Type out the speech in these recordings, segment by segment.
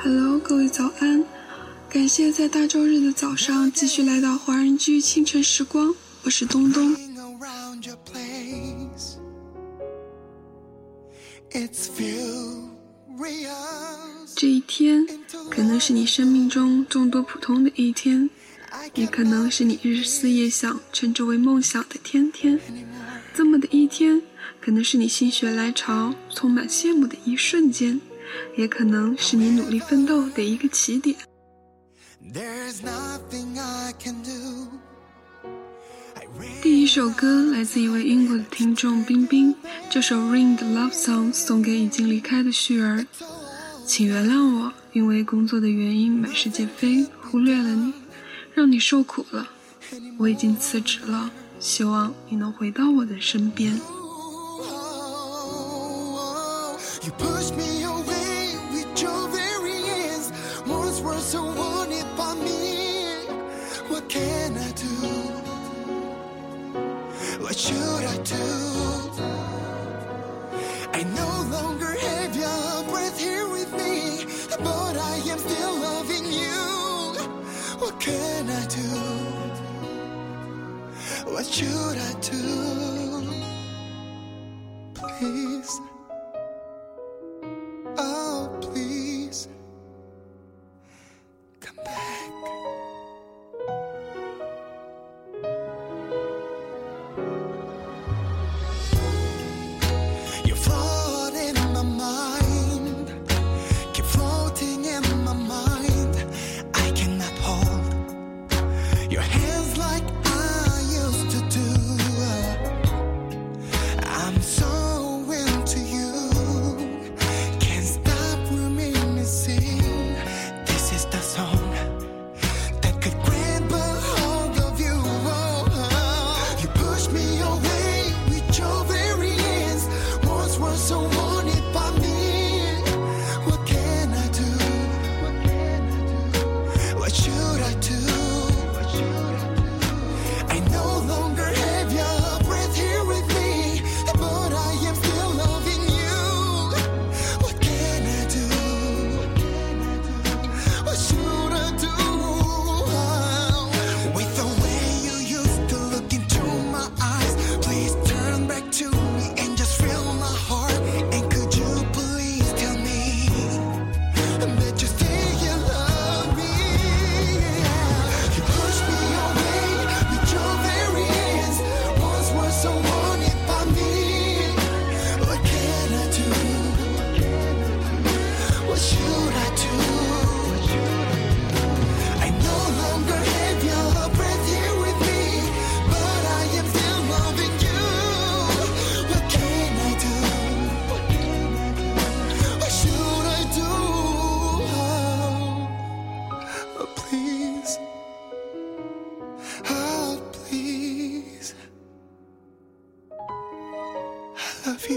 Hello，各位早安！感谢在大周日的早上继续来到华人居清晨时光，我是东东。这一天可能是你生命中众多普通的一天，也可能是你日思夜想、称之为梦想的天天。这么的一天，可能是你心血来潮、充满羡慕的一瞬间，也可能是你努力奋斗的一个起点。第一首歌来自一位英国的听众冰冰，这首《Ring》的 Love Song 送给已经离开的旭儿。请原谅我，因为工作的原因满世界飞，忽略了你，让你受苦了。我已经辞职了，希望你能回到我的身边。so wanted by me. What can I do? What should I do? I no longer have your breath here with me, but I am still loving you. What can I do? What should I do? Please. Your hands 一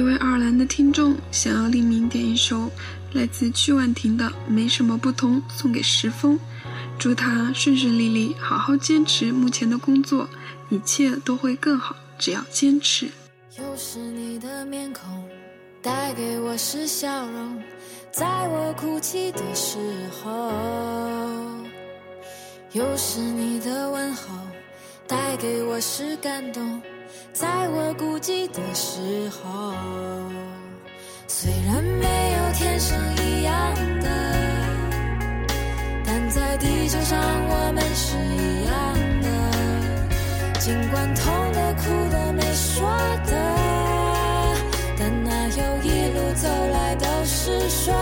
位爱尔兰的听众想要匿名点一首来自曲婉婷的《没什么不同》，送给石峰，祝他顺顺利利，好好坚持目前的工作，一切都会更好，只要坚持。又是你的面孔，带给我是笑容，在我哭泣的时候；又是你的问候，带给我是感动。在我孤寂的时候，虽然没有天生一样的，但在地球上我们是一样。尽管痛的、哭的、没说的，但哪有一路走来都是顺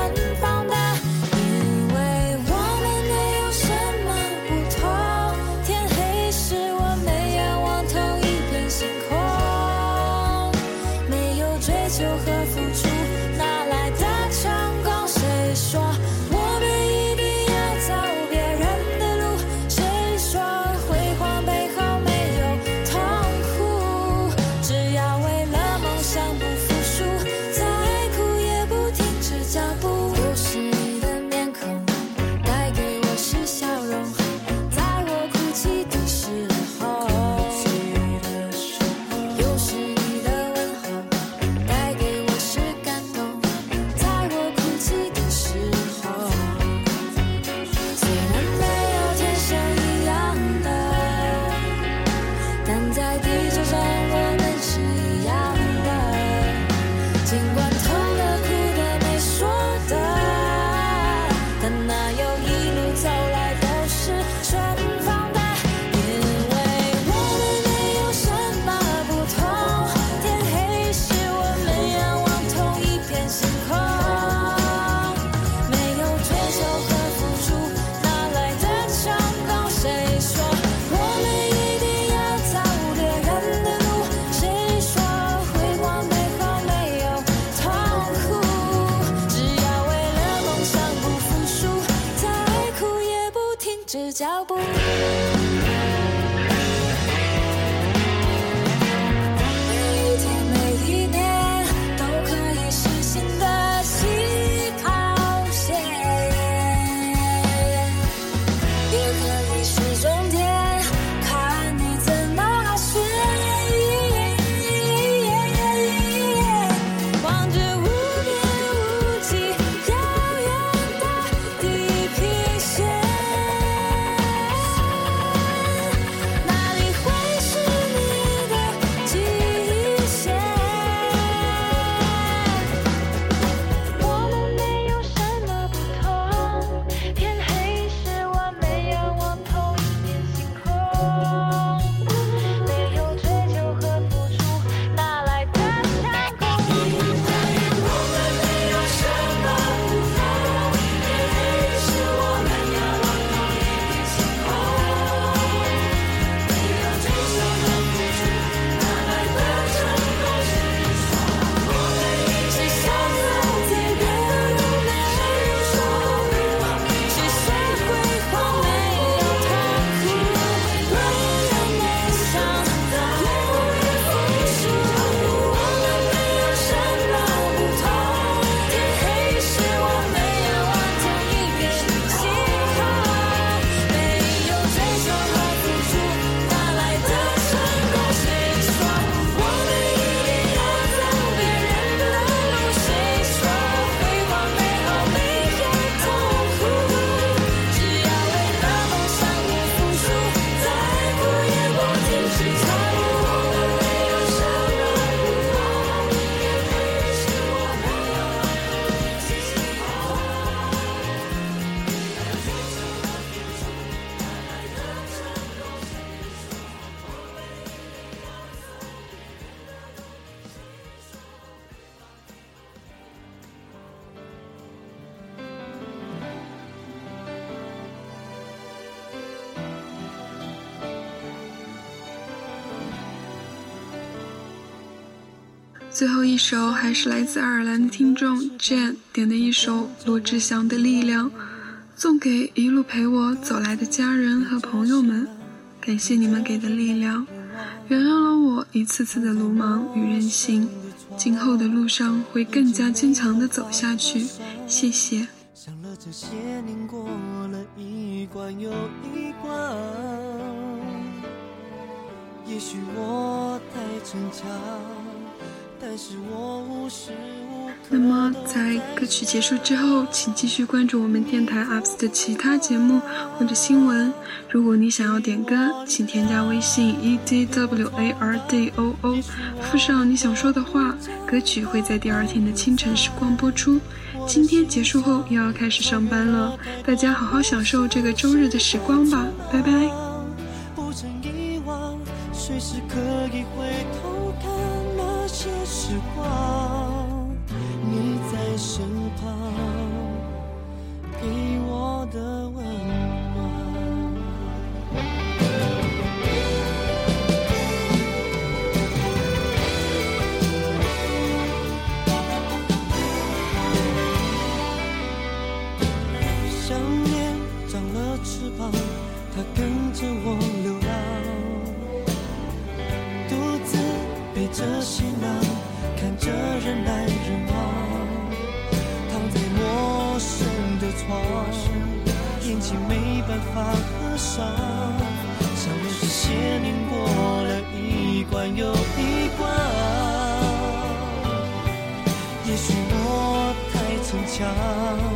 脚步。最后一首还是来自爱尔兰的听众 Jane 点的一首罗志祥的《力量》，送给一路陪我走来的家人和朋友们，感谢你们给的力量，原谅了我一次次的鲁莽与任性，今后的路上会更加坚强的走下去，谢谢。想了这些年，过了一关又一关。也许我太逞强，那么在歌曲结束之后，请继续关注我们电台 UPS 的其他节目或者新闻。如果你想要点歌，请添加微信 e d w a r d o o，附上你想说的话，歌曲会在第二天的清晨时光播出。今天结束后又要开始上班了，大家好好享受这个周日的时光吧，拜拜。不曾遗忘，随时可以回头时光。你在身旁，给我的温暖。想念长了翅膀，它跟着我流浪，独自背着行囊，看着人来人往，躺在陌生的床，眼睛没办法合上，想了这些年过了一关又一关，也许我太逞强。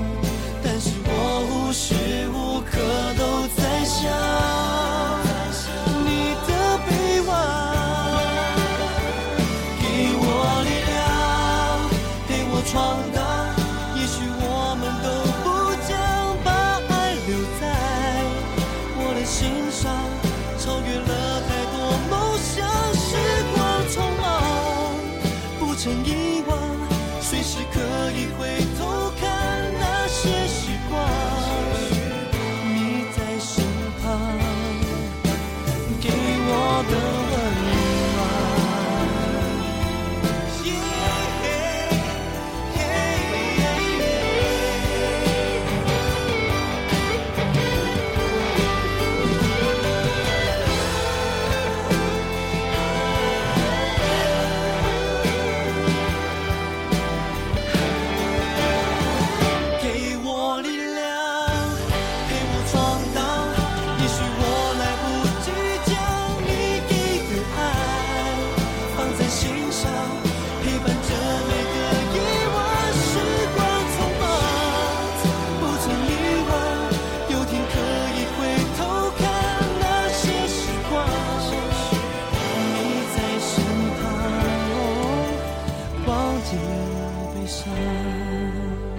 别悲伤。